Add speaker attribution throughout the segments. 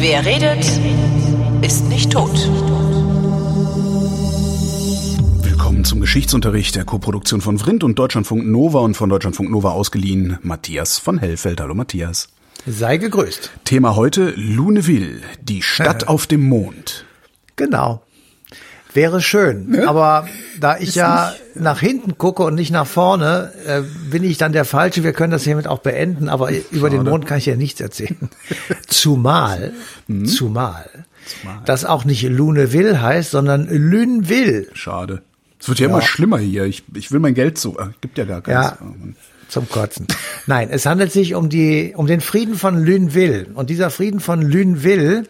Speaker 1: Wer redet, ist nicht tot.
Speaker 2: Willkommen zum Geschichtsunterricht der Koproduktion von Vrindt und Deutschlandfunk Nova und von Deutschlandfunk Nova ausgeliehen Matthias von Hellfeld. Hallo Matthias.
Speaker 3: Sei gegrüßt.
Speaker 2: Thema heute Luneville, die Stadt auf dem Mond.
Speaker 3: Genau. Wäre schön.
Speaker 2: Ne?
Speaker 3: Aber da ich ja nach hinten gucke und nicht nach vorne, äh, bin ich dann der Falsche. Wir können das hiermit auch beenden, aber über den Mond kann ich ja nichts erzählen. zumal,
Speaker 2: Hm?
Speaker 3: zumal, das auch nicht Luneville heißt, sondern Luneville.
Speaker 2: Schade. Es wird ja, immer schlimmer hier. Ich, ich will mein Geld so. Äh, gibt ja gar keins.
Speaker 3: Ja. Zum Kotzen. Nein, es handelt sich um die, um den Frieden von Luneville. Und dieser Frieden von Luneville,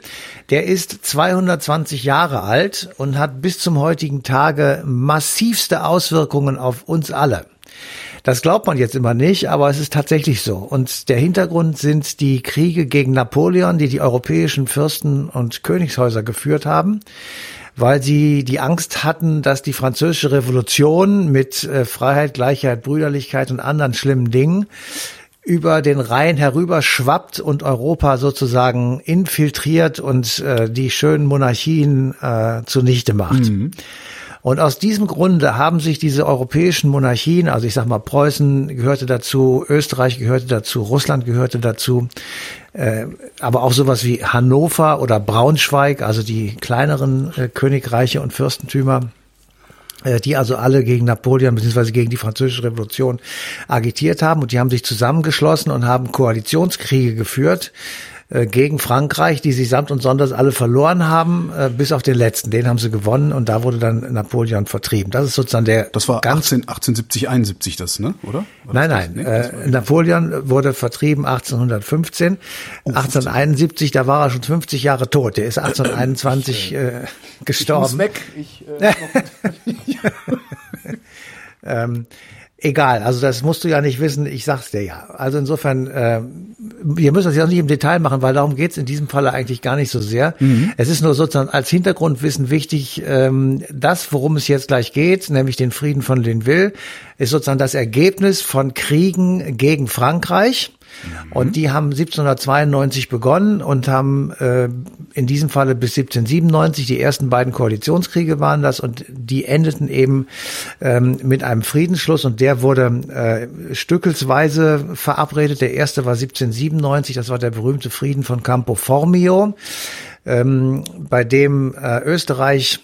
Speaker 3: der ist 220 Jahre alt und hat bis zum heutigen Tage massivste Auswirkungen auf uns alle. Das glaubt man jetzt immer nicht, aber es ist tatsächlich so. Und der Hintergrund sind die Kriege gegen Napoleon, die die europäischen Fürsten und Königshäuser geführt haben weil sie die Angst hatten, dass die französische Revolution mit äh, Freiheit, Gleichheit, Brüderlichkeit und anderen schlimmen Dingen über den Rhein herüber schwappt und Europa sozusagen infiltriert und äh, die schönen Monarchien äh, zunichte macht. Und aus diesem Grunde haben sich diese europäischen Monarchien, also ich sag mal Preußen gehörte dazu, Österreich gehörte dazu, Russland gehörte dazu, äh, aber auch sowas wie Hannover oder Braunschweig, also die kleineren äh, Königreiche und Fürstentümer, äh, die also alle gegen Napoleon bzw. gegen die französische Revolution agitiert haben und die haben sich zusammengeschlossen und haben Koalitionskriege geführt äh, gegen Frankreich, die sie samt und sonders alle verloren haben, äh, bis auf den letzten. Den haben sie gewonnen und da wurde dann Napoleon vertrieben. Das ist sozusagen der
Speaker 2: Das war
Speaker 3: ganz
Speaker 2: 18, 1870, 71 das, ne? Oder? War
Speaker 3: Nein, nein.
Speaker 2: das? War-
Speaker 3: äh, Napoleon wurde vertrieben 1815. 1871, da war er schon 50 Jahre tot. Der ist 1821 äh, gestorben.
Speaker 2: weg. Ich, äh,
Speaker 3: Ähm, egal, also das musst du ja nicht wissen, ich sag's dir ja. Also insofern, äh, wir müssen das ja auch nicht im Detail machen, weil darum geht's in diesem Falle eigentlich gar nicht so sehr. Es ist nur sozusagen als Hintergrundwissen wichtig, ähm, das, worum es jetzt gleich geht, nämlich den Frieden von Linville, ist sozusagen das Ergebnis von Kriegen gegen Frankreich. Und die haben 1792 begonnen und haben äh, in diesem Falle bis 1797 die ersten beiden Koalitionskriege waren das und die endeten eben ähm, mit einem Friedensschluss und der wurde äh, stückelsweise verabredet. Der erste war 1797, das war der berühmte Frieden von Campo Formio, ähm, bei dem äh, Österreich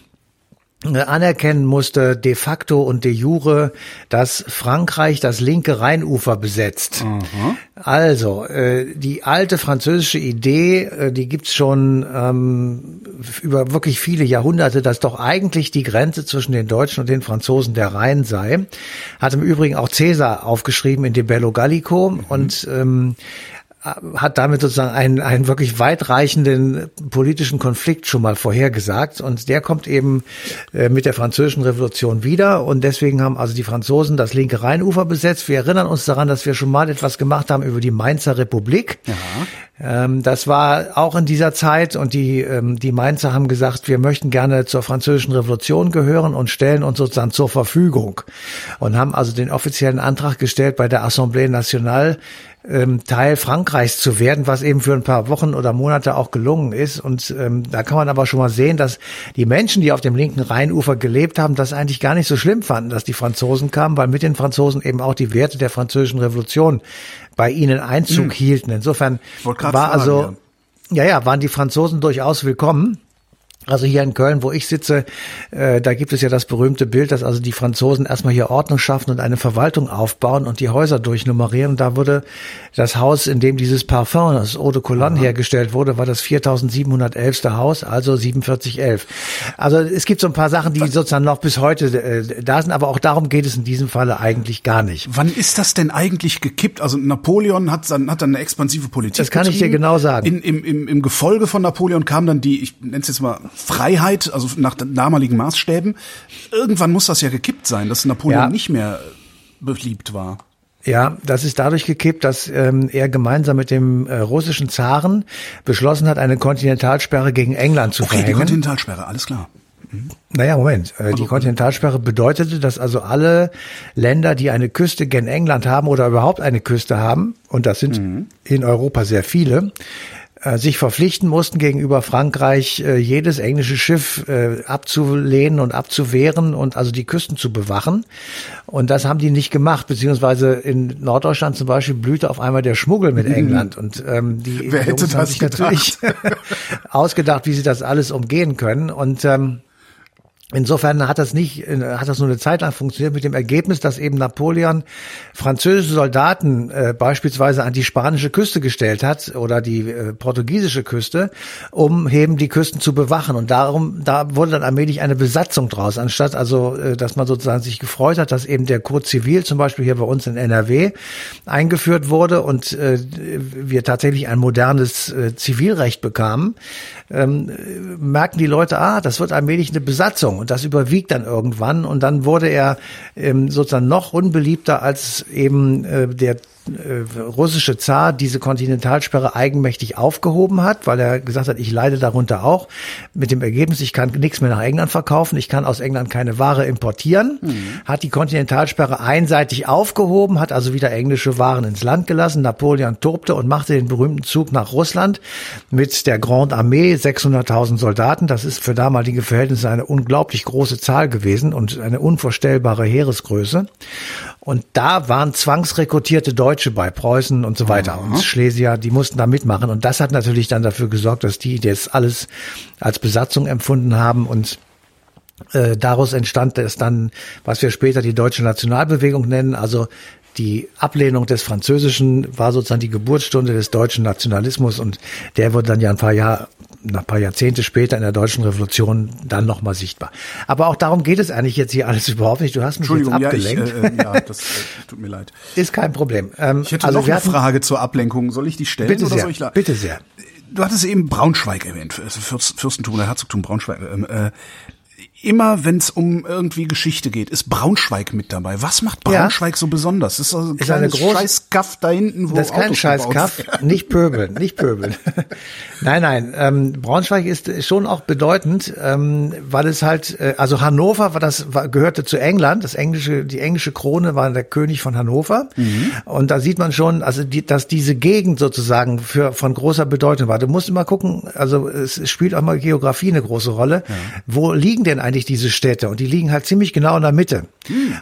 Speaker 3: anerkennen musste de facto und de jure, dass Frankreich das linke Rheinufer besetzt. Also äh, die alte französische Idee, äh, die gibt's schon ähm, über wirklich viele Jahrhunderte, dass doch eigentlich die Grenze zwischen den Deutschen und den Franzosen der Rhein sei. Hat im Übrigen auch Caesar aufgeschrieben in De Bello Gallico und ähm, hat damit sozusagen einen, einen wirklich weitreichenden politischen Konflikt schon mal vorhergesagt. Und der kommt eben äh, mit der französischen Revolution wieder. Und deswegen haben also die Franzosen das linke Rheinufer besetzt. Wir erinnern uns daran, dass wir schon mal etwas gemacht haben über die Mainzer Republik. Ähm, das war auch in dieser Zeit. Und die, ähm, die Mainzer haben gesagt, wir möchten gerne zur französischen Revolution gehören und stellen uns sozusagen zur Verfügung. Und haben also den offiziellen Antrag gestellt bei der Assemblée Nationale, ähm, Teil Frankreichs zu werden, was eben für ein paar Wochen oder Monate auch gelungen ist. Und ähm, da kann man aber schon mal sehen, dass die Menschen, die auf dem linken Rheinufer gelebt haben, das eigentlich gar nicht so schlimm fanden, dass die Franzosen kamen, weil mit den Franzosen eben auch die Werte der französischen Revolution bei ihnen Einzug hielten. Insofern war
Speaker 2: fragen,
Speaker 3: also, ja, ja, waren die Franzosen durchaus willkommen. Also hier in Köln, wo ich sitze, äh, da gibt es ja das berühmte Bild, dass also die Franzosen erstmal hier Ordnung schaffen und eine Verwaltung aufbauen und die Häuser durchnummerieren. Und da wurde das Haus, in dem dieses Parfum, das Eau de Cologne hergestellt wurde, war das 4711. Haus, also 4711. Also es gibt so ein paar Sachen, die sozusagen noch bis heute äh, da sind, aber auch darum geht es in diesem Falle eigentlich gar nicht.
Speaker 2: Wann ist das denn eigentlich gekippt? Also Napoleon hat dann, hat dann eine expansive Politik.
Speaker 3: Das kann ich dir genau sagen.
Speaker 2: In, im, im, Im Gefolge von Napoleon kam dann die, ich nenne es jetzt mal Freiheit, also nach damaligen Maßstäben. Irgendwann muss das ja gekippt sein, dass Napoleon
Speaker 3: Ja.
Speaker 2: nicht mehr beliebt war.
Speaker 3: Ja, das ist dadurch gekippt, dass ähm, er gemeinsam mit dem äh, russischen Zaren beschlossen hat, eine Kontinentalsperre gegen England zu
Speaker 2: Okay, die
Speaker 3: verhängen.
Speaker 2: Kontinentalsperre, alles klar.
Speaker 3: Naja, Moment. Äh, Die Kontinentalsperre bedeutete, dass also alle Länder, die eine Küste gen England haben oder überhaupt eine Küste haben, und das sind in Europa sehr viele, äh, sich verpflichten mussten, gegenüber Frankreich äh, jedes englische Schiff äh, abzulehnen und abzuwehren und also die Küsten zu bewachen. Und das haben die nicht gemacht, beziehungsweise in Norddeutschland zum Beispiel blühte auf einmal der Schmuggel mit England. Und ähm, die
Speaker 2: Wer hätte
Speaker 3: Jungs haben
Speaker 2: das
Speaker 3: sich natürlich ausgedacht, wie sie das alles umgehen können. Und ähm, Insofern hat das nicht, äh, hat das nur eine Zeit lang funktioniert mit dem Ergebnis, dass eben Napoleon französische Soldaten äh, beispielsweise an die spanische Küste gestellt hat oder die äh, portugiesische Küste, um eben die Küsten zu bewachen. Und darum, da wurde dann allmählich eine Besatzung draus, anstatt also, äh, dass man sozusagen sich gefreut hat, dass eben der Code Zivil zum Beispiel hier bei uns in NRW eingeführt wurde und äh, wir tatsächlich ein modernes äh, Zivilrecht bekamen, ähm, merken die Leute, ah, das wird allmählich eine Besatzung und das überwiegt dann irgendwann. Und dann wurde er ähm, sozusagen noch unbeliebter als eben äh, der russische Zar diese Kontinentalsperre eigenmächtig aufgehoben hat, weil er gesagt hat, ich leide darunter auch. Mit dem Ergebnis, ich kann nichts mehr nach England verkaufen, ich kann aus England keine Ware importieren, hat die Kontinentalsperre einseitig aufgehoben, hat also wieder englische Waren ins Land gelassen. Napoleon tobte und machte den berühmten Zug nach Russland mit der Grande Armee, 600.000 Soldaten. Das ist für damalige Verhältnisse eine unglaublich große Zahl gewesen und eine unvorstellbare Heeresgröße. Und da waren zwangsrekrutierte Deutsche bei Preußen und so weiter. Und Schlesier, die mussten da mitmachen. Und das hat natürlich dann dafür gesorgt, dass die das alles als Besatzung empfunden haben. Und äh, daraus entstand es dann, was wir später die deutsche Nationalbewegung nennen, also die Ablehnung des Französischen war sozusagen die Geburtsstunde des deutschen Nationalismus. Und der wurde dann ja ein paar Jahre, ein paar Jahrzehnte später in der deutschen Revolution dann nochmal sichtbar. Aber auch darum geht es eigentlich jetzt hier alles überhaupt nicht. Du hast mich jetzt
Speaker 2: Entschuldigung, ja, ich,
Speaker 3: abgelenkt.
Speaker 2: äh, äh, ja, das äh, tut mir leid.
Speaker 3: Ist kein Problem. Ähm,
Speaker 2: Ich hätte
Speaker 3: also
Speaker 2: noch eine
Speaker 3: hatten-
Speaker 2: Frage zur Ablenkung. Soll ich die stellen
Speaker 3: Bitte
Speaker 2: oder
Speaker 3: sehr,
Speaker 2: soll ich
Speaker 3: bitte sehr.
Speaker 2: Du hattest eben Braunschweig erwähnt, also Fürst, Fürstentum oder Herzogtum Braunschweig. Ähm, äh, immer wenn es um irgendwie Geschichte geht, ist Braunschweig mit dabei. Was macht
Speaker 3: Ja.
Speaker 2: Braunschweig so besonders? Das ist also ein
Speaker 3: Ist eine
Speaker 2: kleines
Speaker 3: große-
Speaker 2: Scheißkaff da hinten, wo
Speaker 3: Das ist kein
Speaker 2: Autos
Speaker 3: scheiß
Speaker 2: gebaut
Speaker 3: Kaff,
Speaker 2: werden.
Speaker 3: nicht pöbeln, nicht pöbeln. nein, nein, ähm, Braunschweig ist schon auch bedeutend, ähm, weil es halt, äh, also Hannover war das war, gehörte zu England, das englische, die englische Krone war der König von Hannover und da sieht man schon, also die, dass diese Gegend sozusagen für von großer Bedeutung war. Du musst immer gucken, also es spielt auch mal Geografie eine große Rolle. Wo liegen denn eigentlich diese Städte? Und die liegen halt ziemlich genau in der Mitte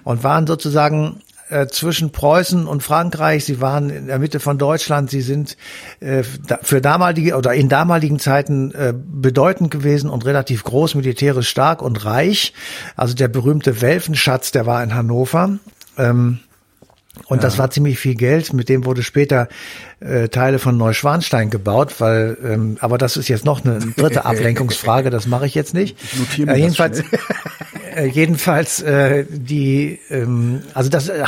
Speaker 3: und waren sozusagen äh, zwischen Preußen und Frankreich. Sie waren in der Mitte von Deutschland. Sie sind äh, für damalige oder in damaligen Zeiten äh, bedeutend gewesen und relativ groß, militärisch stark und reich. Also der berühmte Welfenschatz, der war in Hannover. Ähm, und das war ziemlich viel Geld. Mit dem wurde später äh, Teile von Neuschwanstein gebaut, weil, ähm, aber das ist jetzt noch eine dritte Ablenkungsfrage. Das mache ich jetzt nicht.
Speaker 2: Ich notiere mir
Speaker 3: äh, jedenfalls, äh, jedenfalls äh, die, ähm, also das, äh,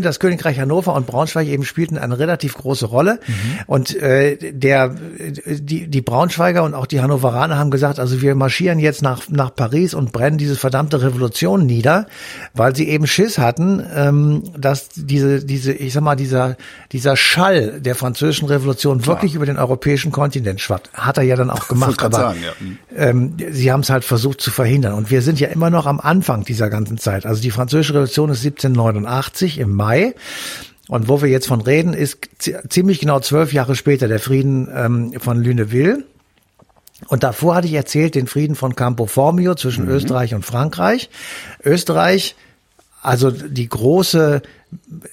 Speaker 3: das Königreich Hannover und Braunschweig eben spielten eine relativ große Rolle. Und äh, der, die, die Braunschweiger und auch die Hannoveraner haben gesagt, also wir marschieren jetzt nach, nach Paris und brennen diese verdammte Revolution nieder, weil sie eben Schiss hatten, ähm, dass diese, diese, ich sag mal, dieser, dieser Schall der französischen Revolution wirklich über den europäischen Kontinent schwappt. Hat er ja dann auch gemacht, aber
Speaker 2: sagen, ja. Mhm.
Speaker 3: ähm, sie haben es halt versucht zu verhindern. Und wir sind ja immer noch am Anfang dieser ganzen Zeit. Also die französische Revolution ist 1789 im Mai. Und wo wir jetzt von reden, ist zi- ziemlich genau zwölf Jahre später der Frieden ähm, von Lüneville. Und davor hatte ich erzählt den Frieden von Campo Formio zwischen Österreich und Frankreich. Österreich, also die große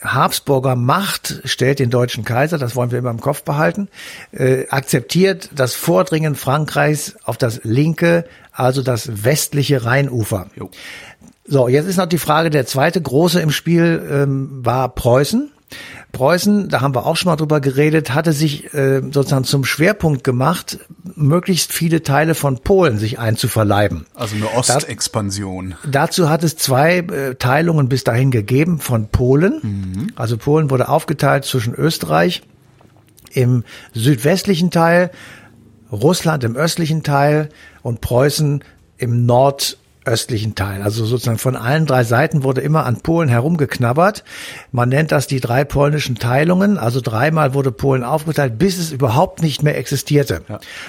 Speaker 3: Habsburger Macht stellt den deutschen Kaiser, das wollen wir immer im Kopf behalten, äh, akzeptiert das Vordringen Frankreichs auf das linke, also das westliche Rheinufer.
Speaker 2: Jo.
Speaker 3: So, jetzt ist noch die Frage, der zweite große im Spiel ähm, war Preußen. Preußen, da haben wir auch schon mal drüber geredet, hatte sich äh, sozusagen zum Schwerpunkt gemacht, möglichst viele Teile von Polen sich einzuverleiben.
Speaker 2: Also eine Ostexpansion.
Speaker 3: Dazu hat es zwei äh, Teilungen bis dahin gegeben von Polen. Also Polen wurde aufgeteilt zwischen Österreich im südwestlichen Teil, Russland im östlichen Teil und Preußen im nordöstlichen Teil. Also sozusagen von allen drei Seiten wurde immer an Polen herumgeknabbert. Man nennt das die drei polnischen Teilungen. Also dreimal wurde Polen aufgeteilt, bis es überhaupt nicht mehr existierte.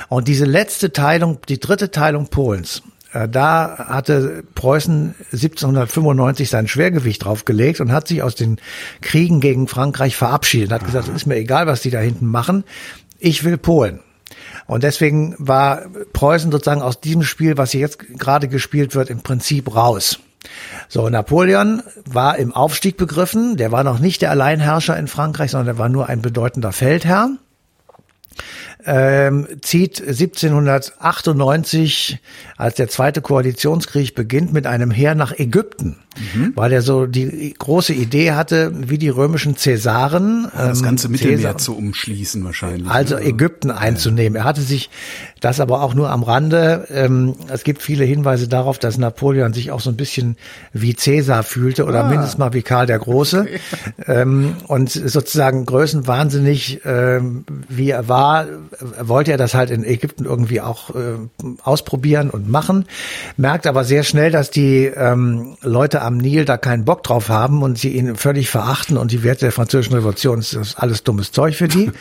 Speaker 3: Und diese letzte Teilung, die dritte Teilung Polens, Äh, da hatte Preußen 1795 sein Schwergewicht draufgelegt und hat sich aus den Kriegen gegen Frankreich verabschiedet. Hat gesagt, es ist mir egal, was die da hinten machen. Ich will Polen. Und deswegen war Preußen sozusagen aus diesem Spiel, was hier jetzt gerade gespielt wird, im Prinzip raus. So, Napoleon war im Aufstieg begriffen. Der war noch nicht der Alleinherrscher in Frankreich, sondern er war nur ein bedeutender Feldherr ähm, zieht 1798, als der zweite Koalitionskrieg beginnt, mit einem Heer nach Ägypten, mhm. weil er so die große Idee hatte, wie die römischen Cäsaren
Speaker 2: ja, das ganze ähm, Mittelmeer Cäsar, zu umschließen wahrscheinlich.
Speaker 3: Also ne? Ägypten einzunehmen. Er hatte sich das aber auch nur am Rande. Ähm, es gibt viele Hinweise darauf, dass Napoleon sich auch so ein bisschen wie Cäsar fühlte oder ah. mindestens mal wie Karl der Große okay. ähm, und sozusagen größenwahnsinnig, ähm, wie er war, wollte er das halt in Ägypten irgendwie auch äh, ausprobieren und machen, merkt aber sehr schnell, dass die ähm, Leute am Nil da keinen Bock drauf haben und sie ihn völlig verachten und die Werte der französischen Revolution ist alles dummes Zeug für die.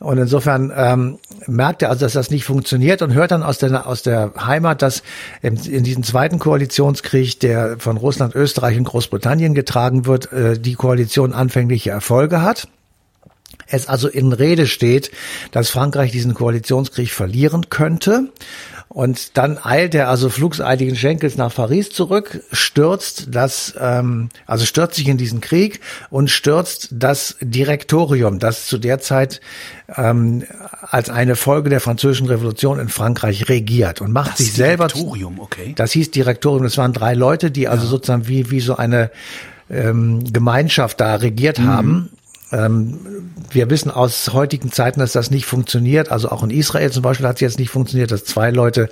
Speaker 3: Und insofern ähm, merkt er also, dass das nicht funktioniert und hört dann aus der, aus der Heimat, dass in, in diesem zweiten Koalitionskrieg, der von Russland, Österreich und Großbritannien getragen wird, äh, die Koalition anfängliche Erfolge hat es also in Rede steht, dass Frankreich diesen Koalitionskrieg verlieren könnte. Und dann eilt er also flugseitigen Schenkels nach Paris zurück, stürzt das, ähm, also stürzt sich in diesen Krieg und stürzt das Direktorium, das zu der Zeit ähm, als eine Folge der französischen Revolution in Frankreich regiert und macht das sich selber.
Speaker 2: Direktorium, okay.
Speaker 3: Das hieß Direktorium. Das waren drei Leute, die also ja. sozusagen wie wie so eine ähm, Gemeinschaft da regiert mhm. haben wir wissen aus heutigen Zeiten, dass das nicht funktioniert. Also auch in Israel zum Beispiel hat es jetzt nicht funktioniert, dass zwei Leute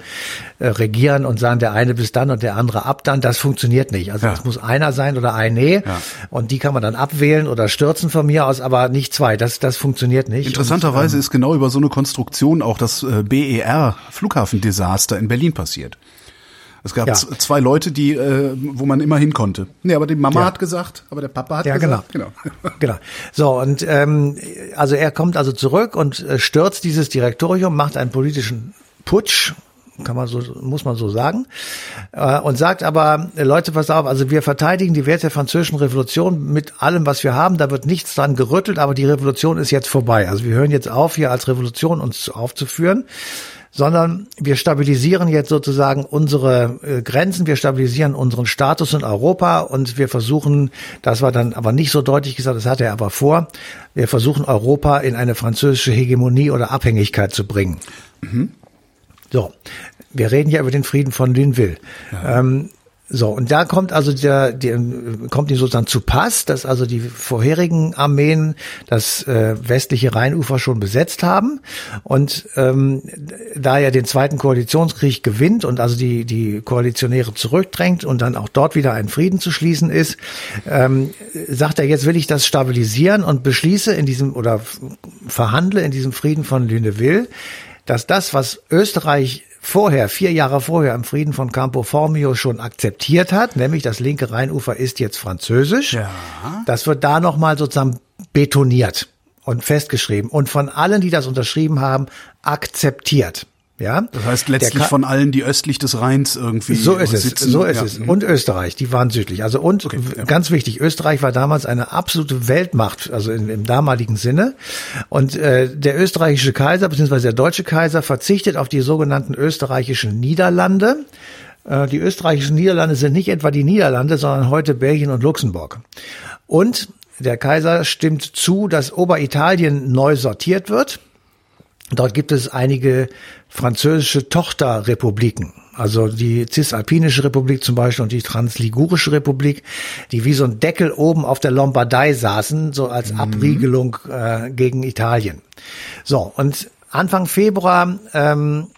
Speaker 3: äh, regieren und sagen, der eine bis dann und der andere ab dann. Das funktioniert nicht. Also es ja. muss einer sein oder eine. Ja. Und die kann man dann abwählen oder stürzen von mir aus, aber nicht zwei. Das, das funktioniert nicht.
Speaker 2: Interessanterweise und, ähm, ist genau über so eine Konstruktion auch das äh, BER Flughafendesaster in Berlin passiert. Es gab ja. zwei Leute, die, äh, wo man immer hin konnte. Nee, aber die Mama ja. hat gesagt, aber der Papa hat ja, gesagt.
Speaker 3: Genau. genau. genau. So, und ähm, also er kommt also zurück und äh, stürzt dieses Direktorium, macht einen politischen Putsch, kann man so, muss man so sagen, äh, und sagt aber, Leute, pass auf, also wir verteidigen die Werte der französischen Revolution mit allem, was wir haben, da wird nichts dran gerüttelt, aber die Revolution ist jetzt vorbei. Also wir hören jetzt auf, hier als Revolution uns aufzuführen sondern wir stabilisieren jetzt sozusagen unsere äh, Grenzen, wir stabilisieren unseren Status in Europa und wir versuchen, das war dann aber nicht so deutlich gesagt, das hatte er aber vor, wir versuchen Europa in eine französische Hegemonie oder Abhängigkeit zu bringen. Mhm. So, wir reden ja über den Frieden von Linville. Ja. Ähm, so, und da kommt also der, der kommt ihm sozusagen zu Pass, dass also die vorherigen Armeen das äh, westliche Rheinufer schon besetzt haben. Und ähm, da er den zweiten Koalitionskrieg gewinnt und also die, die Koalitionäre zurückdrängt und dann auch dort wieder ein Frieden zu schließen ist, ähm, sagt er, jetzt will ich das stabilisieren und beschließe in diesem oder verhandle in diesem Frieden von Lüneville, dass das, was Österreich vorher, vier Jahre vorher im Frieden von Campo Formio schon akzeptiert hat, nämlich das linke Rheinufer ist jetzt französisch. Ja. Das wird da nochmal sozusagen betoniert und festgeschrieben und von allen, die das unterschrieben haben, akzeptiert. Ja?
Speaker 2: Das heißt letztlich von allen, die östlich des Rheins irgendwie
Speaker 3: So ist es, sitzen. so ist ja. es. Und Österreich, die waren südlich. Also und okay, ja. ganz wichtig, Österreich war damals eine absolute Weltmacht, also in, im damaligen Sinne. Und äh, der österreichische Kaiser beziehungsweise der deutsche Kaiser verzichtet auf die sogenannten österreichischen Niederlande. Äh, die österreichischen Niederlande sind nicht etwa die Niederlande, sondern heute Belgien und Luxemburg. Und der Kaiser stimmt zu, dass Oberitalien neu sortiert wird. Dort gibt es einige französische Tochterrepubliken. Also die Cisalpinische Republik zum Beispiel und die Transligurische Republik, die wie so ein Deckel oben auf der Lombardei saßen, so als mhm. Abriegelung äh, gegen Italien. So, und Anfang Februar ähm,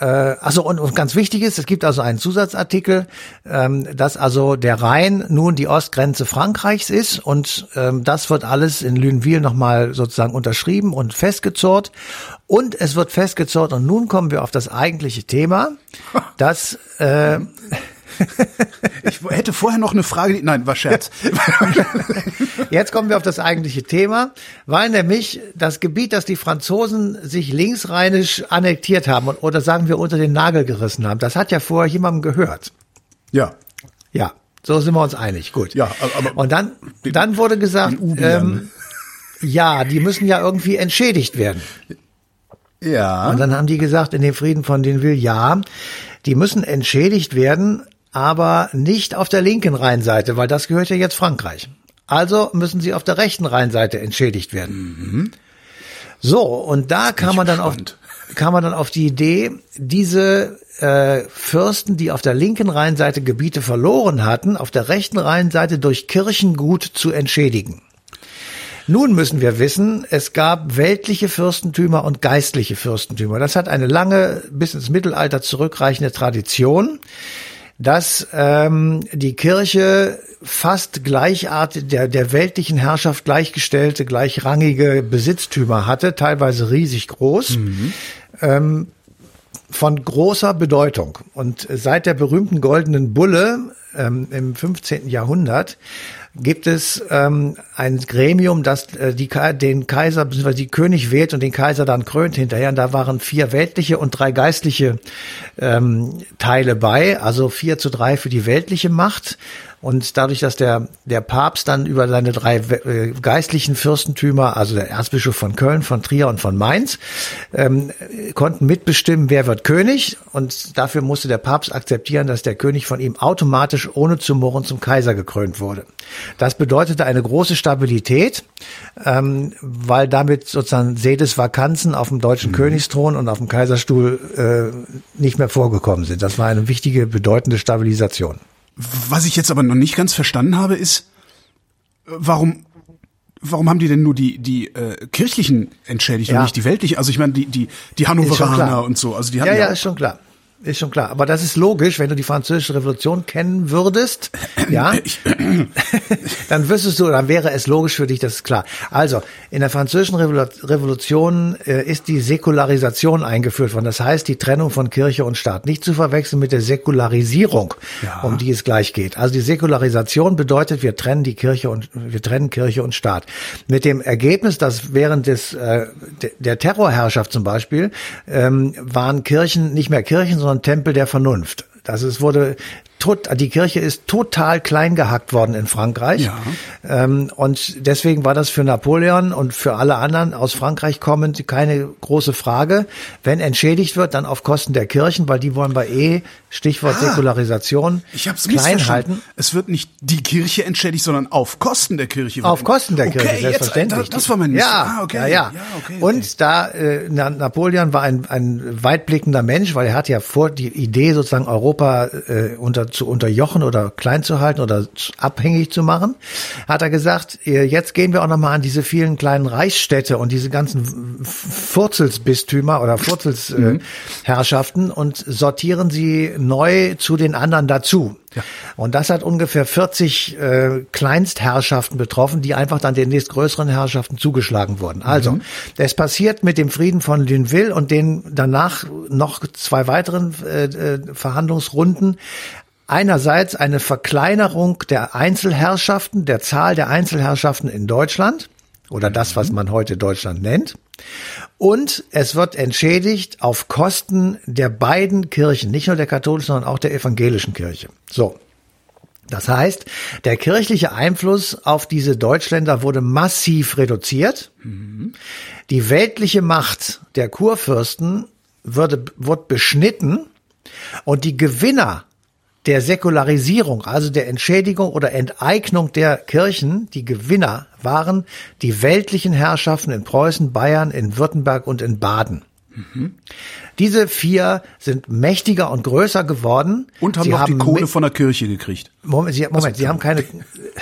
Speaker 3: äh, also und, und ganz wichtig ist, es gibt also einen Zusatzartikel, ähm, dass also der Rhein nun die Ostgrenze Frankreichs ist und ähm, das wird alles in Lunéville nochmal sozusagen unterschrieben und festgezurrt. Und es wird festgezurrt und nun kommen wir auf das eigentliche Thema, dass äh,
Speaker 2: ich hätte vorher noch eine Frage. Nein, war Scherz.
Speaker 3: Jetzt kommen wir auf das eigentliche Thema, weil nämlich das Gebiet, das die Franzosen sich linksrheinisch annektiert haben oder sagen wir unter den Nagel gerissen haben, das hat ja vorher jemandem gehört.
Speaker 2: Ja.
Speaker 3: Ja. So sind wir uns einig. Gut.
Speaker 2: Ja, aber
Speaker 3: und dann, dann wurde gesagt, ähm, ja, die müssen ja irgendwie entschädigt werden.
Speaker 2: Ja.
Speaker 3: Und dann haben die gesagt in dem Frieden von Denville, ja, die müssen entschädigt werden, aber nicht auf der linken Rheinseite, weil das gehört ja jetzt Frankreich. Also müssen sie auf der rechten Rheinseite entschädigt werden. Mhm. So, und da kam man dann auf, kam man dann auf die Idee, diese äh, Fürsten, die auf der linken Rheinseite Gebiete verloren hatten, auf der rechten Rheinseite durch Kirchengut zu entschädigen. Nun müssen wir wissen, es gab weltliche Fürstentümer und geistliche Fürstentümer. Das hat eine lange, bis ins Mittelalter zurückreichende Tradition, dass ähm, die Kirche fast gleichartig der, der weltlichen Herrschaft gleichgestellte, gleichrangige Besitztümer hatte, teilweise riesig groß. Mhm. Ähm, von großer Bedeutung. Und seit der berühmten goldenen Bulle ähm, im 15. Jahrhundert gibt es ähm, ein Gremium, das äh, die, den Kaiser bzw. die König wählt und den Kaiser dann krönt hinterher. Und da waren vier weltliche und drei geistliche ähm, Teile bei, also vier zu drei für die weltliche Macht und dadurch, dass der, der Papst dann über seine drei äh, geistlichen Fürstentümer, also der Erzbischof von Köln, von Trier und von Mainz, ähm, konnten mitbestimmen, wer wird König. Und dafür musste der Papst akzeptieren, dass der König von ihm automatisch ohne zu murren zum Kaiser gekrönt wurde. Das bedeutete eine große Stabilität, ähm, weil damit sozusagen Sedesvakanzen auf dem deutschen mhm. Königsthron und auf dem Kaiserstuhl äh, nicht mehr vorgekommen sind. Das war eine wichtige, bedeutende Stabilisation.
Speaker 2: Was ich jetzt aber noch nicht ganz verstanden habe, ist, warum warum haben die denn nur die die äh, kirchlichen entschädigt ja. und nicht die weltlichen? Also ich meine die die die Hannoveraner und so. Also die
Speaker 3: hatten ja, ja, ja ist schon klar. Ist schon klar. Aber das ist logisch, wenn du die französische Revolution kennen würdest, ja, dann wüsstest du, dann wäre es logisch für dich, das ist klar. Also, in der französischen Revolution äh, ist die Säkularisation eingeführt worden. Das heißt, die Trennung von Kirche und Staat. Nicht zu verwechseln mit der Säkularisierung, ja. um die es gleich geht. Also die Säkularisation bedeutet, wir trennen die Kirche und, wir trennen Kirche und Staat. Mit dem Ergebnis, dass während des, äh, der Terrorherrschaft zum Beispiel, ähm, waren Kirchen nicht mehr Kirchen, sondern sondern Tempel der Vernunft. Also es wurde tot, die Kirche ist total klein gehackt worden in Frankreich. Ja. Ähm, und deswegen war das für Napoleon und für alle anderen aus Frankreich kommend keine große Frage. Wenn entschädigt wird, dann auf Kosten der Kirchen, weil die wollen bei eh, Stichwort ah, Säkularisation,
Speaker 2: ich hab's klein halten. Es wird nicht die Kirche entschädigt, sondern auf Kosten der Kirche.
Speaker 3: Auf Kosten der okay, Kirche, selbstverständlich.
Speaker 2: Jetzt, das, war mein
Speaker 3: Ja, ah, okay. ja, ja. ja okay, und okay. da äh, Napoleon war ein, ein weitblickender Mensch, weil er hatte ja vor die Idee sozusagen Europa äh, unter zu unterjochen oder klein zu halten oder abhängig zu machen, hat er gesagt, jetzt gehen wir auch nochmal an diese vielen kleinen Reichsstädte und diese ganzen Furzelsbistümer oder Furzelsherrschaften mhm. und sortieren sie neu zu den anderen dazu. Ja. Und das hat ungefähr 40 äh, Kleinstherrschaften betroffen, die einfach dann den nächstgrößeren Herrschaften zugeschlagen wurden. Also, mhm. es passiert mit dem Frieden von Luneville und den danach noch zwei weiteren äh, äh Verhandlungsrunden einerseits eine Verkleinerung der Einzelherrschaften, der Zahl der Einzelherrschaften in Deutschland oder das, was man heute Deutschland nennt. Und es wird entschädigt auf Kosten der beiden Kirchen, nicht nur der katholischen, sondern auch der evangelischen Kirche. So. Das heißt, der kirchliche Einfluss auf diese Deutschländer wurde massiv reduziert. Mhm. Die weltliche Macht der Kurfürsten würde, wird beschnitten und die Gewinner der Säkularisierung, also der Entschädigung oder Enteignung der Kirchen, die Gewinner waren die weltlichen Herrschaften in Preußen, Bayern, in Württemberg und in Baden. Mhm. Diese vier sind mächtiger und größer geworden.
Speaker 2: Und haben sie noch haben die Kohle von der Kirche gekriegt.
Speaker 3: Moment, sie, Moment, sie haben keine,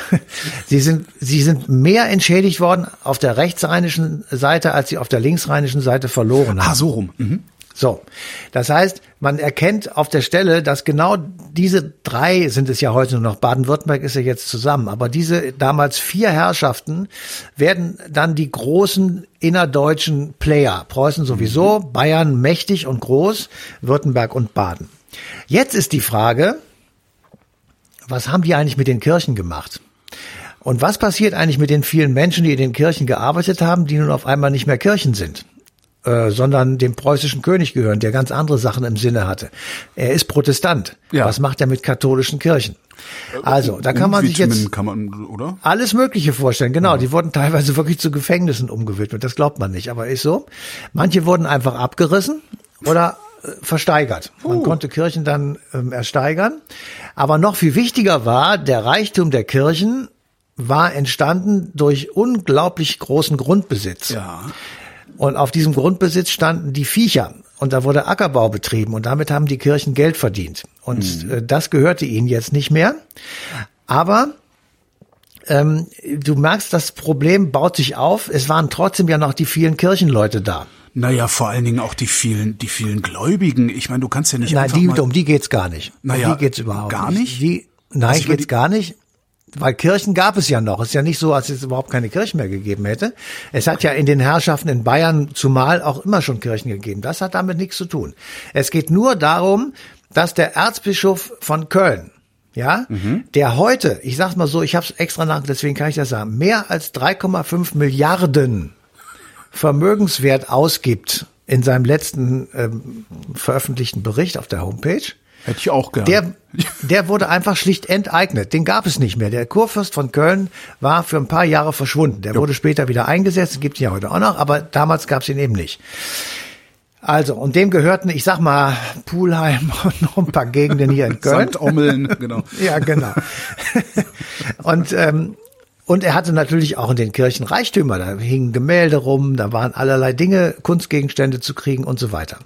Speaker 3: sie sind, sie sind mehr entschädigt worden auf der rechtsrheinischen Seite, als sie auf der linksrheinischen Seite verloren haben. Ah,
Speaker 2: so rum. Mhm.
Speaker 3: So, das heißt, man erkennt auf der Stelle, dass genau diese drei sind es ja heute nur noch, Baden-Württemberg ist ja jetzt zusammen, aber diese damals vier Herrschaften werden dann die großen innerdeutschen Player. Preußen sowieso, mhm. Bayern mächtig und groß, Württemberg und Baden. Jetzt ist die Frage, was haben die eigentlich mit den Kirchen gemacht? Und was passiert eigentlich mit den vielen Menschen, die in den Kirchen gearbeitet haben, die nun auf einmal nicht mehr Kirchen sind? Äh, sondern dem preußischen König gehören, der ganz andere Sachen im Sinne hatte. Er ist Protestant. Ja. Was macht er mit katholischen Kirchen? Also, da kann man sich jetzt
Speaker 2: kann man, oder?
Speaker 3: alles Mögliche vorstellen. Genau, ja. die wurden teilweise wirklich zu Gefängnissen umgewidmet. Das glaubt man nicht, aber ist so. Manche wurden einfach abgerissen oder äh, versteigert. Man uh. konnte Kirchen dann ähm, ersteigern. Aber noch viel wichtiger war, der Reichtum der Kirchen war entstanden durch unglaublich großen Grundbesitz.
Speaker 2: Ja.
Speaker 3: Und auf diesem Grundbesitz standen die Viecher. Und da wurde Ackerbau betrieben und damit haben die Kirchen Geld verdient. Und mhm. Äh, das gehörte ihnen jetzt nicht mehr. Aber ähm, du merkst, das Problem baut sich auf. Es waren trotzdem ja noch die vielen Kirchenleute da.
Speaker 2: Naja, vor allen Dingen auch die vielen, die vielen Gläubigen. Ich meine, du kannst ja nicht
Speaker 3: Nein, die, um die geht's gar nicht.
Speaker 2: Naja,
Speaker 3: um die geht's überhaupt
Speaker 2: gar nicht.
Speaker 3: Die, nein, also geht's gar nicht weil Kirchen gab es ja noch. Es ist ja nicht so, als es überhaupt keine Kirchen mehr gegeben hätte. Es hat ja in den Herrschaften in Bayern zumal auch immer schon Kirchen gegeben. Das hat damit nichts zu tun. Es geht nur darum, dass der Erzbischof von Köln, ja, mhm. der heute, ich sag's mal so, ich habe es extra nach, deswegen kann ich das sagen, mehr als 3,5 Milliarden Vermögenswert ausgibt in seinem letzten ähm, veröffentlichten Bericht auf der Homepage.
Speaker 2: Hätte ich auch gern.
Speaker 3: Der, der wurde einfach schlicht enteignet. Den gab es nicht mehr. Der Kurfürst von Köln war für ein paar Jahre verschwunden. Der jo. wurde später wieder eingesetzt, gibt ihn ja heute auch noch, aber damals gab es ihn eben nicht. Also, und dem gehörten, ich sag mal, Pulheim und noch ein paar Gegenden hier in Köln.
Speaker 2: St. Ommeln, genau.
Speaker 3: ja, genau. und, ähm, und er hatte natürlich auch in den Kirchen Reichtümer. Da hingen Gemälde rum, da waren allerlei Dinge, Kunstgegenstände zu kriegen und so weiter.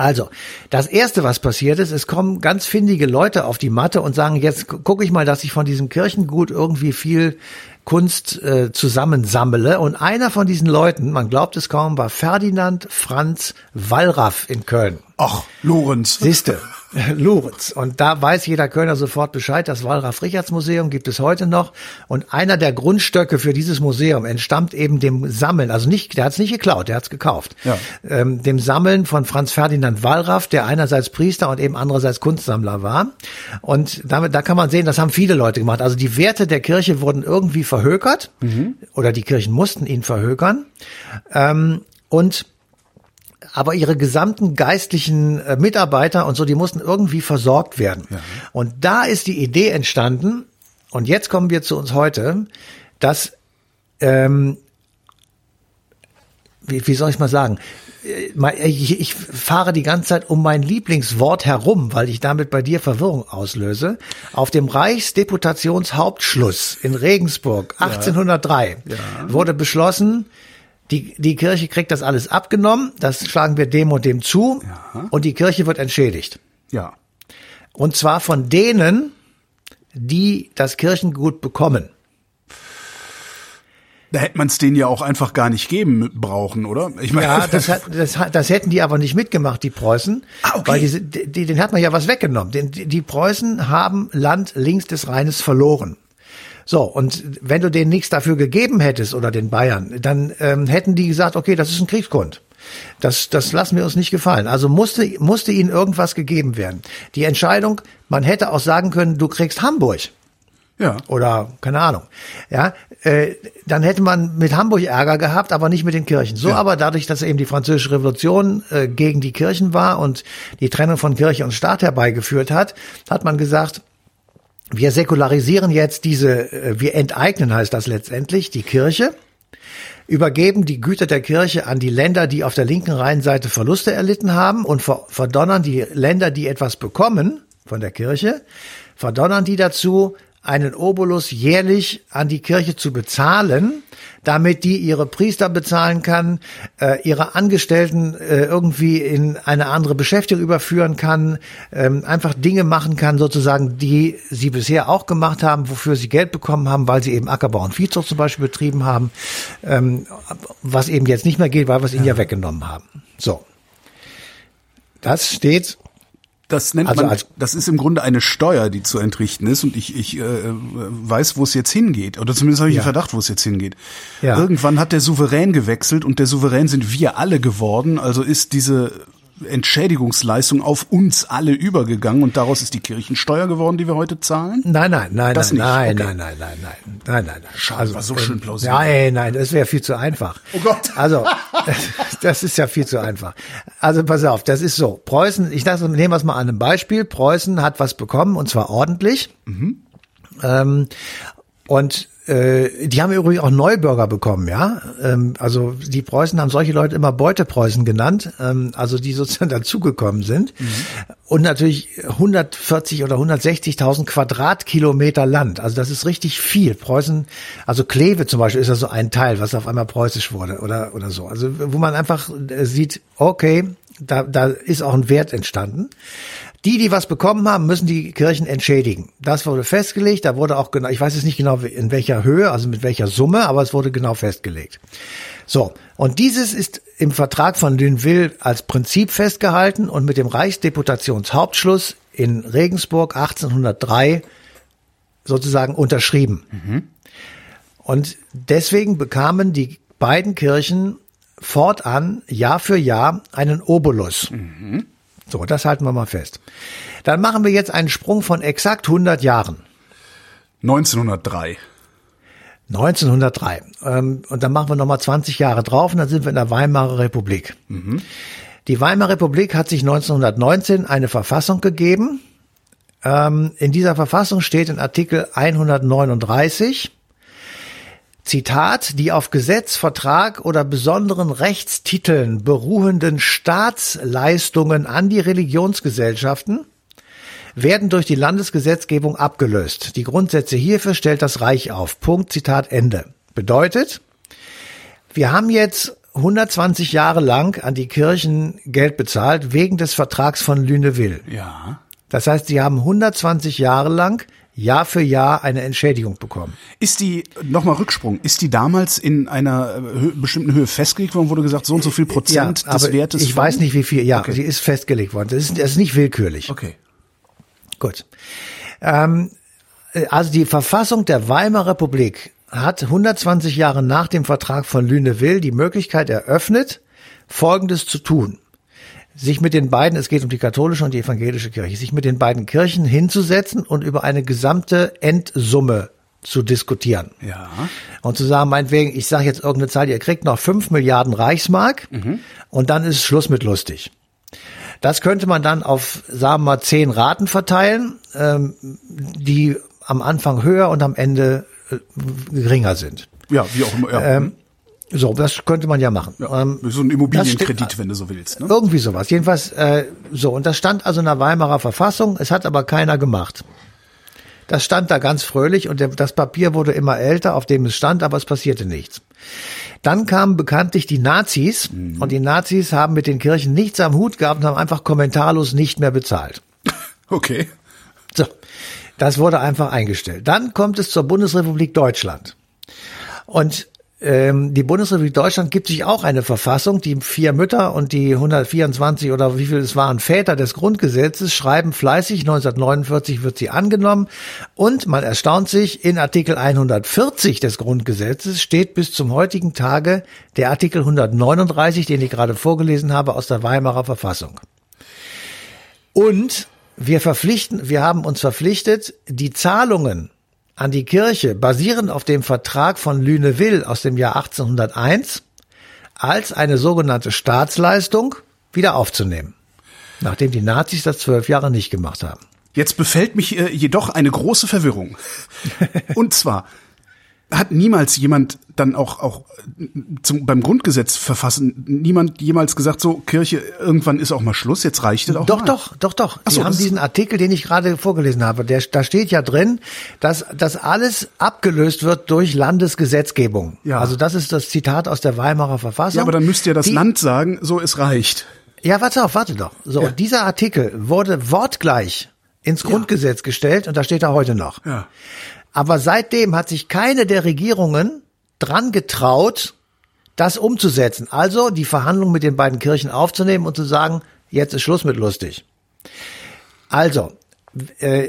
Speaker 3: Also, das erste, was passiert ist, es kommen ganz findige Leute auf die Matte und sagen, jetzt gucke ich mal, dass ich von diesem Kirchengut irgendwie viel Kunst äh, zusammensammle. Und einer von diesen Leuten, man glaubt es kaum, war Ferdinand Franz Wallraff in Köln.
Speaker 2: Ach, Lorenz.
Speaker 3: Siehste. Lorenz. Und da weiß jeder Kölner sofort Bescheid. Das Wallraf-Richards-Museum gibt es heute noch. Und einer der Grundstöcke für dieses Museum entstammt eben dem Sammeln, also nicht, der hat es nicht geklaut, der hat es gekauft. Ja. Ähm, dem Sammeln von Franz Ferdinand Wallraff, der einerseits Priester und eben andererseits Kunstsammler war. Und damit, da kann man sehen, das haben viele Leute gemacht. Also die Werte der Kirche wurden irgendwie verhökert mhm. oder die Kirchen mussten ihn verhökern. Ähm, und aber ihre gesamten geistlichen äh, Mitarbeiter und so, die mussten irgendwie versorgt werden. Ja. Und da ist die Idee entstanden, und jetzt kommen wir zu uns heute, dass, ähm, wie, wie soll ich mal sagen, äh, ich, ich fahre die ganze Zeit um mein Lieblingswort herum, weil ich damit bei dir Verwirrung auslöse. Auf dem Reichsdeputationshauptschluss in Regensburg 1803 ja. Ja. wurde beschlossen, die, die Kirche kriegt das alles abgenommen, das schlagen wir dem und dem zu ja. und die Kirche wird entschädigt.
Speaker 2: Ja.
Speaker 3: Und zwar von denen, die das Kirchengut bekommen.
Speaker 2: Da hätte man es denen ja auch einfach gar nicht geben brauchen, oder?
Speaker 3: Ich meine, ja, das, hat, das, das hätten die aber nicht mitgemacht, die Preußen, ah, okay. weil die, die, den hat man ja was weggenommen. Den, die Preußen haben Land links des Rheines verloren. So, und wenn du denen nichts dafür gegeben hättest oder den Bayern, dann ähm, hätten die gesagt, okay, das ist ein Kriegsgrund. Das, das lassen wir uns nicht gefallen. Also musste, musste ihnen irgendwas gegeben werden. Die Entscheidung, man hätte auch sagen können, du kriegst Hamburg.
Speaker 2: Ja.
Speaker 3: Oder keine Ahnung. Ja, äh, dann hätte man mit Hamburg Ärger gehabt, aber nicht mit den Kirchen. So ja. aber dadurch, dass eben die französische Revolution äh, gegen die Kirchen war und die Trennung von Kirche und Staat herbeigeführt hat, hat man gesagt, wir säkularisieren jetzt diese, äh, wir enteignen heißt das letztendlich, die Kirche, übergeben die Güter der Kirche an die Länder, die auf der linken Rheinseite Verluste erlitten haben und verdonnern die Länder, die etwas bekommen von der Kirche, verdonnern die dazu, einen Obolus jährlich an die Kirche zu bezahlen, damit die ihre Priester bezahlen kann, äh, ihre Angestellten äh, irgendwie in eine andere Beschäftigung überführen kann, ähm, einfach Dinge machen kann, sozusagen, die sie bisher auch gemacht haben, wofür sie Geld bekommen haben, weil sie eben Ackerbau und Viehzucht zum Beispiel betrieben haben, ähm, was eben jetzt nicht mehr geht, weil wir es ihnen ja weggenommen haben. So. Das steht
Speaker 2: das nennt also man, das ist im Grunde eine Steuer, die zu entrichten ist und ich, ich äh, weiß, wo es jetzt hingeht. Oder zumindest habe ich ja. einen Verdacht, wo es jetzt hingeht. Ja. Irgendwann hat der Souverän gewechselt und der Souverän sind wir alle geworden. Also ist diese Entschädigungsleistung auf uns alle übergegangen und daraus ist die Kirchensteuer geworden, die wir heute zahlen?
Speaker 3: Nein, nein, nein,
Speaker 2: Das
Speaker 3: nein,
Speaker 2: nicht,
Speaker 3: nein,
Speaker 2: okay.
Speaker 3: nein, nein, nein, nein, nein, nein, nein.
Speaker 2: Schade, war so schön plausibel.
Speaker 3: Nein, nein, das wäre viel zu einfach.
Speaker 2: Oh Gott.
Speaker 3: Also, das ist ja viel zu einfach. Also pass auf, das ist so. Preußen, ich dachte, nehmen wir es mal an einem Beispiel. Preußen hat was bekommen und zwar ordentlich. Ähm, und äh, die haben übrigens auch Neubürger bekommen, ja. Ähm, also die Preußen haben solche Leute immer Beutepreußen genannt, ähm, also die sozusagen dazugekommen sind. Und natürlich 140 oder 160.000 Quadratkilometer Land. Also das ist richtig viel. Preußen, also Kleve zum Beispiel ist ja so ein Teil, was auf einmal preußisch wurde oder oder so. Also wo man einfach äh, sieht, okay, da, da ist auch ein Wert entstanden. Die, die was bekommen haben, müssen die Kirchen entschädigen. Das wurde festgelegt. Da wurde auch genau, ich weiß jetzt nicht genau in welcher Höhe, also mit welcher Summe, aber es wurde genau festgelegt. So. Und dieses ist im Vertrag von Lünville als Prinzip festgehalten und mit dem Reichsdeputationshauptschluss in Regensburg 1803 sozusagen unterschrieben. Und deswegen bekamen die beiden Kirchen fortan Jahr für Jahr einen Obolus. So, das halten wir mal fest. Dann machen wir jetzt einen Sprung von exakt 100 Jahren.
Speaker 2: 1903.
Speaker 3: 1903. Ähm, und dann machen wir nochmal 20 Jahre drauf und dann sind wir in der Weimarer Republik. Die Weimarer Republik hat sich 1919 eine Verfassung gegeben. Ähm, in dieser Verfassung steht in Artikel 139, Zitat, die auf Gesetz, Vertrag oder besonderen Rechtstiteln beruhenden Staatsleistungen an die Religionsgesellschaften werden durch die Landesgesetzgebung abgelöst. Die Grundsätze hierfür stellt das Reich auf. Punkt, Zitat, Ende. Bedeutet, wir haben jetzt 120 Jahre lang an die Kirchen Geld bezahlt wegen des Vertrags von Lüneville.
Speaker 2: Ja.
Speaker 3: Das heißt, sie haben 120 Jahre lang Jahr für Jahr eine Entschädigung bekommen.
Speaker 2: Ist die, nochmal Rücksprung, ist die damals in einer äh, bestimmten Höhe festgelegt worden, wurde gesagt, so und so viel Prozent des
Speaker 3: aber
Speaker 2: Wertes?
Speaker 3: ich
Speaker 2: von-
Speaker 3: weiß nicht wie viel. Ja,
Speaker 2: Okay.
Speaker 3: sie ist festgelegt worden. Das ist, das ist nicht willkürlich.
Speaker 2: Okay.
Speaker 3: Gut. Ähm, äh, also die Verfassung der Weimarer Republik hat 120 Jahre nach dem Vertrag von Lüneville die Möglichkeit eröffnet, Folgendes zu tun. Sich mit den beiden, es geht um die katholische und die evangelische Kirche, sich mit den beiden Kirchen hinzusetzen und über eine gesamte Endsumme zu diskutieren.
Speaker 2: Ja.
Speaker 3: Und zu sagen, meinetwegen, ich sage jetzt irgendeine Zahl, ihr kriegt noch 5 Milliarden Reichsmark und dann ist Schluss mit lustig. Das könnte man dann auf, sagen wir mal, zehn Raten verteilen, ähm, die am Anfang höher und am Ende äh, geringer sind.
Speaker 2: Ja, wie auch immer. Ja.
Speaker 3: Ähm, so, das könnte man ja machen.
Speaker 2: ja.
Speaker 3: Ähm,
Speaker 2: so ein Immobilienkredit,
Speaker 3: steht-
Speaker 2: wenn du so willst. Ne?
Speaker 3: irgendwie sowas. Jedenfalls äh, so. Und das stand also in der Weimarer Verfassung. Es hat aber keiner gemacht. Das stand da ganz fröhlich und der, das Papier wurde immer älter, auf dem es stand, aber es passierte nichts. Dann kamen bekanntlich die Nazis und die Nazis haben mit den Kirchen nichts am Hut gehabt und haben einfach kommentarlos nicht mehr bezahlt.
Speaker 2: Okay.
Speaker 3: So, das wurde einfach eingestellt. Dann kommt es zur Bundesrepublik Deutschland. Und ähm, die Bundesrepublik Deutschland gibt sich auch eine Verfassung. Die vier Mütter und die 124 oder wie viel es waren Väter des Grundgesetzes schreiben fleißig. 1949 wird sie angenommen. Und man erstaunt sich, in Artikel 140 des Grundgesetzes steht bis zum heutigen Tage der Artikel 139, den ich gerade vorgelesen habe, aus der Weimarer Verfassung. Und wir verpflichten, wir haben uns verpflichtet, die Zahlungen an die Kirche basierend auf dem Vertrag von Lüneville aus dem Jahr 1801 als eine sogenannte Staatsleistung wieder aufzunehmen. Nachdem die Nazis das zwölf Jahre nicht gemacht haben.
Speaker 2: Jetzt befällt mich äh, jedoch eine große Verwirrung. Und zwar hat niemals jemand dann auch auch äh, zum, beim Grundgesetz verfassen niemand jemals gesagt so Kirche irgendwann ist auch mal Schluss jetzt reicht es auch
Speaker 3: Doch,
Speaker 2: mal.
Speaker 3: doch, doch, doch.
Speaker 2: Ach
Speaker 3: Sie
Speaker 2: so,
Speaker 3: haben
Speaker 2: das ist-
Speaker 3: diesen Artikel, den ich gerade vorgelesen habe, der, da steht ja drin, dass das alles abgelöst wird durch Landesgesetzgebung.
Speaker 2: Ja.
Speaker 3: Also das ist das Zitat aus der Weimarer Verfassung.
Speaker 2: ja aber dann müsste ja das
Speaker 3: Die-
Speaker 2: Land sagen so es reicht
Speaker 3: Ja, warte auf, warte doch. So, und dieser Artikel wurde wortgleich ins Grundgesetz gestellt und da steht er heute noch.
Speaker 2: ja
Speaker 3: Aber seitdem hat sich keine der Regierungen dran getraut, das umzusetzen. Also die Verhandlungen mit den beiden Kirchen aufzunehmen und zu sagen, jetzt ist Schluss mit lustig. Also, äh,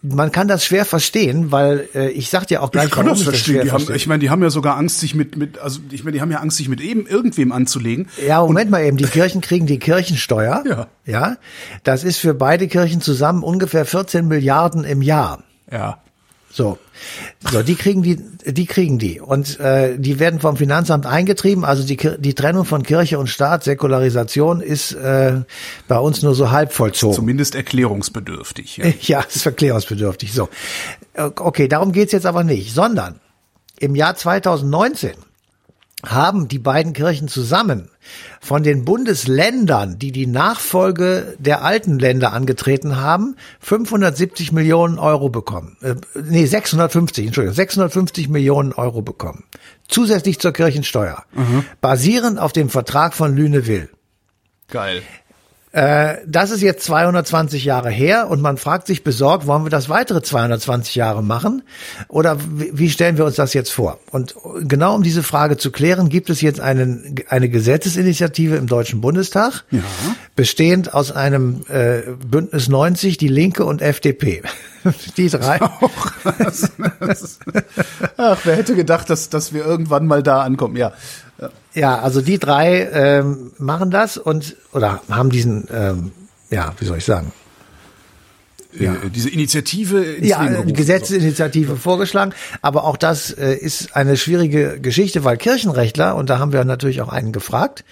Speaker 3: man kann das schwer verstehen, weil äh, ich sag dir auch gleich,
Speaker 2: ich kann das verstehen.
Speaker 3: Das
Speaker 2: die haben, ich meine, die haben ja sogar Angst, sich mit, mit, also ich meine, die haben ja Angst, sich mit eben irgendwem anzulegen.
Speaker 3: Ja, Moment mal eben, die Kirchen kriegen die Kirchensteuer.
Speaker 2: Ja.
Speaker 3: Ja. Das ist für beide Kirchen zusammen ungefähr 14 Milliarden im Jahr.
Speaker 2: Ja.
Speaker 3: So, so die kriegen die, die kriegen die und äh, die werden vom Finanzamt eingetrieben. Also die die Trennung von Kirche und Staat, Säkularisation ist äh, bei uns nur so halb vollzogen.
Speaker 2: Zumindest erklärungsbedürftig.
Speaker 3: Ja, ja ist erklärungsbedürftig. So, okay, darum geht's jetzt aber nicht, sondern im Jahr 2019 haben die beiden Kirchen zusammen von den Bundesländern, die die Nachfolge der alten Länder angetreten haben, 570 Millionen Euro bekommen. Äh, nee, 650, Entschuldigung, 650 Millionen Euro bekommen. Zusätzlich zur Kirchensteuer. Mhm. Basierend auf dem Vertrag von Lünewill.
Speaker 2: Geil.
Speaker 3: Äh, das ist jetzt 220 Jahre her und man fragt sich besorgt, wollen wir das weitere 220 Jahre machen? Oder wie stellen wir uns das jetzt vor? Und genau um diese Frage zu klären, gibt es jetzt einen, eine Gesetzesinitiative im Deutschen Bundestag, ja. bestehend aus einem äh, Bündnis 90, die Linke und FDP. Die drei.
Speaker 2: Ach, wer hätte gedacht, dass, dass wir irgendwann mal da ankommen, ja.
Speaker 3: Ja, also die drei ähm, machen das und oder haben diesen, ähm, ja, wie soll ich sagen?
Speaker 2: Äh, ja. diese Initiative
Speaker 3: ins ja, Leben Gesetzesinitiative vorgeschlagen, aber auch das äh, ist eine schwierige Geschichte, weil Kirchenrechtler und da haben wir natürlich auch einen gefragt,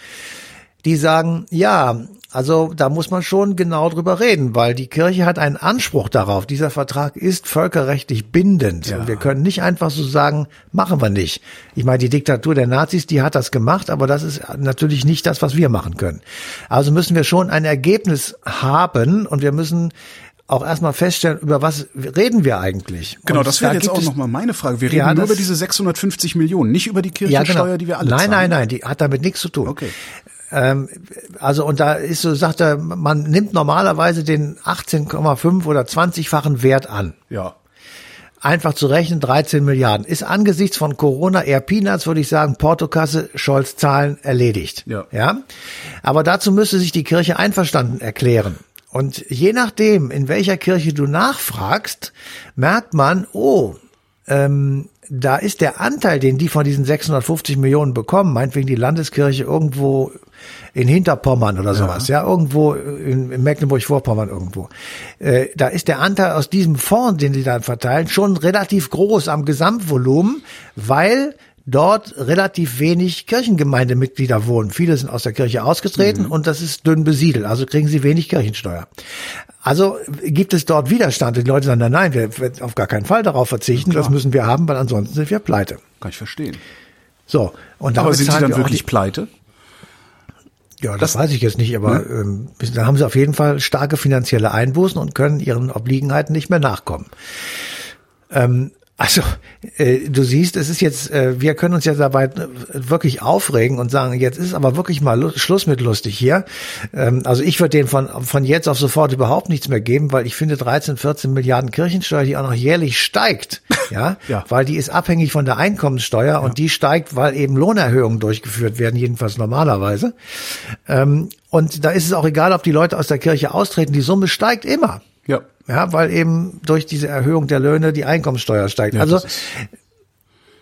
Speaker 3: die sagen, ja, also da muss man schon genau drüber reden, weil die Kirche hat einen Anspruch darauf. Dieser Vertrag ist völkerrechtlich bindend. Ja. Und wir können nicht einfach so sagen, machen wir nicht. Ich meine, die Diktatur der Nazis, die hat das gemacht, aber das ist natürlich nicht das, was wir machen können. Also müssen wir schon ein Ergebnis haben und wir müssen auch erstmal feststellen, über was reden wir eigentlich.
Speaker 2: Genau, und das wäre da jetzt auch nochmal meine Frage. Wir reden ja, nur über diese 650 Millionen, nicht über die Kirchensteuer, ja, genau. die wir alle
Speaker 3: nein,
Speaker 2: zahlen.
Speaker 3: Nein, nein, nein, die hat damit nichts zu tun.
Speaker 2: Okay.
Speaker 3: Ähm, also und da ist so, sagt er, man nimmt normalerweise den 18,5 oder 20-fachen Wert an.
Speaker 2: Ja.
Speaker 3: Einfach zu rechnen, 13 Milliarden. Ist angesichts von Corona eher Peanuts, würde ich sagen, Portokasse, Scholz Zahlen erledigt.
Speaker 2: Ja.
Speaker 3: ja. Aber dazu müsste sich die Kirche einverstanden erklären. Und je nachdem, in welcher Kirche du nachfragst, merkt man, oh, ähm, da ist der Anteil, den die von diesen 650 Millionen bekommen, meinetwegen die Landeskirche irgendwo in Hinterpommern oder sowas, ja, ja irgendwo in, in Mecklenburg-Vorpommern irgendwo. Äh, da ist der Anteil aus diesem Fonds, den die dann verteilen, schon relativ groß am Gesamtvolumen, weil dort relativ wenig Kirchengemeindemitglieder wohnen. Viele sind aus der Kirche ausgetreten mhm. und das ist dünn besiedelt, also kriegen sie wenig Kirchensteuer. Also gibt es dort Widerstand. Die Leute sagen, nein, nein, wir werden auf gar keinen Fall darauf verzichten, das müssen wir haben, weil ansonsten sind wir pleite.
Speaker 2: Kann ich verstehen.
Speaker 3: So, und
Speaker 2: Aber sind sie dann wirklich pleite?
Speaker 3: Ja, das, das, weiß ich jetzt nicht, aber ne? ähm, da haben sie auf jeden Fall starke finanzielle Einbußen und können ihren Obliegenheiten nicht mehr nachkommen. Ähm, also, äh, du siehst, es ist jetzt, äh, wir können uns ja dabei äh, wirklich aufregen und sagen, jetzt ist aber wirklich mal Schluss mit lustig hier. Ähm, also ich würde denen von, von jetzt auf sofort überhaupt nichts mehr geben, weil ich finde 13, 14 Milliarden Kirchensteuer, die auch noch jährlich steigt, ja,
Speaker 2: ja.
Speaker 3: weil die ist abhängig von der Einkommenssteuer ja. und die steigt, weil eben Lohnerhöhungen durchgeführt werden, jedenfalls normalerweise. Ähm, und da ist es auch egal, ob die Leute aus der Kirche austreten, die Summe steigt immer.
Speaker 2: Ja.
Speaker 3: Weil eben durch diese Erhöhung der Löhne die Einkommensteuer steigt. Ja, also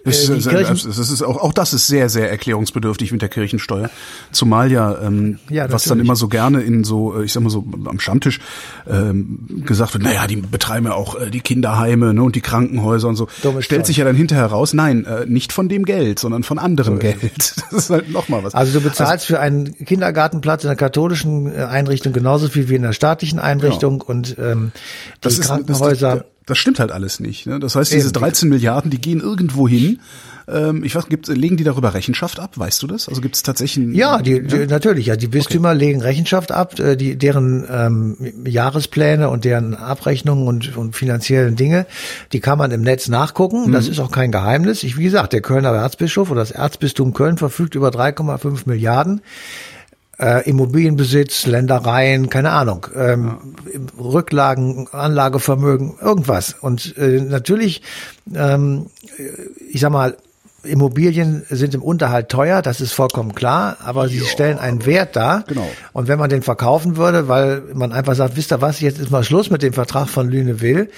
Speaker 2: das ist, äh, das ist auch, auch das ist sehr, sehr erklärungsbedürftig mit der Kirchensteuer. Zumal ja, ähm, ja was dann immer so gerne in so, äh, ich sag mal so am Stammtisch ähm, gesagt wird, naja, die betreiben ja auch äh, die Kinderheime ne, und die Krankenhäuser und so. Stellt Steuer. sich ja dann hinterher raus, nein, äh, nicht von dem Geld, sondern von anderem so Geld. Das ist halt nochmal was.
Speaker 3: Also du bezahlst also, für einen Kindergartenplatz in der katholischen äh, Einrichtung genauso viel wie in der staatlichen Einrichtung genau. und ähm, die das Krankenhäuser. Ist, das,
Speaker 2: das stimmt halt alles nicht. Ne? Das heißt, diese 13 Milliarden, die gehen irgendwo hin. Ähm, ich weiß, gibt, legen die darüber Rechenschaft ab? Weißt du das? Also gibt es tatsächlich
Speaker 3: Ja, die, die, natürlich. Ja, die Bistümer okay. legen Rechenschaft ab, äh, die, deren ähm, Jahrespläne und deren Abrechnungen und, und finanziellen Dinge, die kann man im Netz nachgucken. Mhm. Das ist auch kein Geheimnis. Ich, wie gesagt, der Kölner Erzbischof oder das Erzbistum Köln verfügt über 3,5 Milliarden äh, Immobilienbesitz, Ländereien, keine Ahnung, ähm. Rücklagen, Anlagevermögen, irgendwas. Und äh, natürlich, ähm, ich sag mal, Immobilien sind im Unterhalt teuer, das ist vollkommen klar, aber sie stellen einen Wert dar.
Speaker 2: Genau.
Speaker 3: Und wenn man den verkaufen würde, weil man einfach sagt, wisst ihr was, jetzt ist mal Schluss mit dem Vertrag von Lünewil,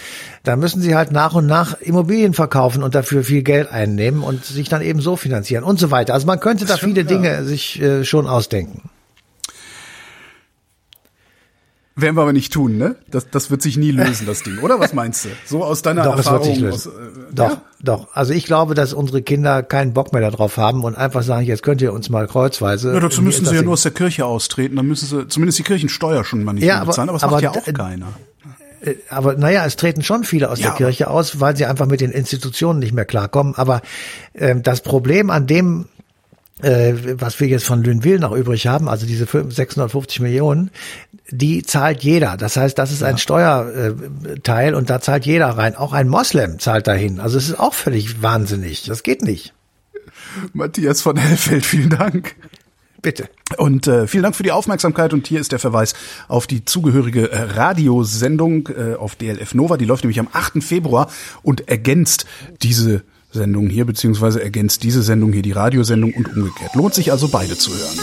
Speaker 3: dann müssen sie halt nach und nach Immobilien verkaufen und dafür viel Geld einnehmen und sich dann eben so finanzieren und so weiter. Also man könnte da viele Dinge sich äh, schon ausdenken.
Speaker 2: Werden wir aber nicht tun, ne? Das, das wird sich nie lösen, das Ding, oder? Was meinst du? So aus deiner
Speaker 3: Doch, es
Speaker 2: Erfahrung.
Speaker 3: wird sich lösen.
Speaker 2: Aus, äh,
Speaker 3: Doch,
Speaker 2: ja?
Speaker 3: doch. Also ich glaube, dass unsere Kinder keinen Bock mehr darauf haben und einfach sagen, jetzt könnt ihr uns mal kreuzweise.
Speaker 2: Ja, dazu müssen sie
Speaker 3: das
Speaker 2: ja nur aus der Kirche austreten, dann müssen sie zumindest die Kirchensteuer schon mal nicht
Speaker 3: Ja,
Speaker 2: mehr
Speaker 3: aber-
Speaker 2: bezahlen, aber,
Speaker 3: aber
Speaker 2: das macht ja auch keiner.
Speaker 3: Äh, aber naja, es treten schon viele aus
Speaker 2: Ja,
Speaker 3: der
Speaker 2: aber-
Speaker 3: Kirche aus, weil sie einfach mit den Institutionen nicht mehr klarkommen. Aber ähm, das Problem an dem, äh, was wir jetzt von Lünwil noch übrig haben, also diese 5 650 Millionen, die zahlt jeder. Das heißt, das ist ein Steuerteil und da zahlt jeder rein. Auch ein Moslem zahlt dahin. Also es ist auch völlig wahnsinnig. Das geht nicht.
Speaker 2: Matthias von Hellfeld, vielen Dank.
Speaker 3: Bitte.
Speaker 2: Und äh, vielen Dank für die Aufmerksamkeit und hier ist der Verweis auf die zugehörige äh, Radiosendung äh, auf DLF Nova. Die läuft nämlich am 8. Februar und ergänzt diese Sendung hier, beziehungsweise ergänzt diese Sendung hier die Radiosendung und umgekehrt. Lohnt sich also beide zu hören.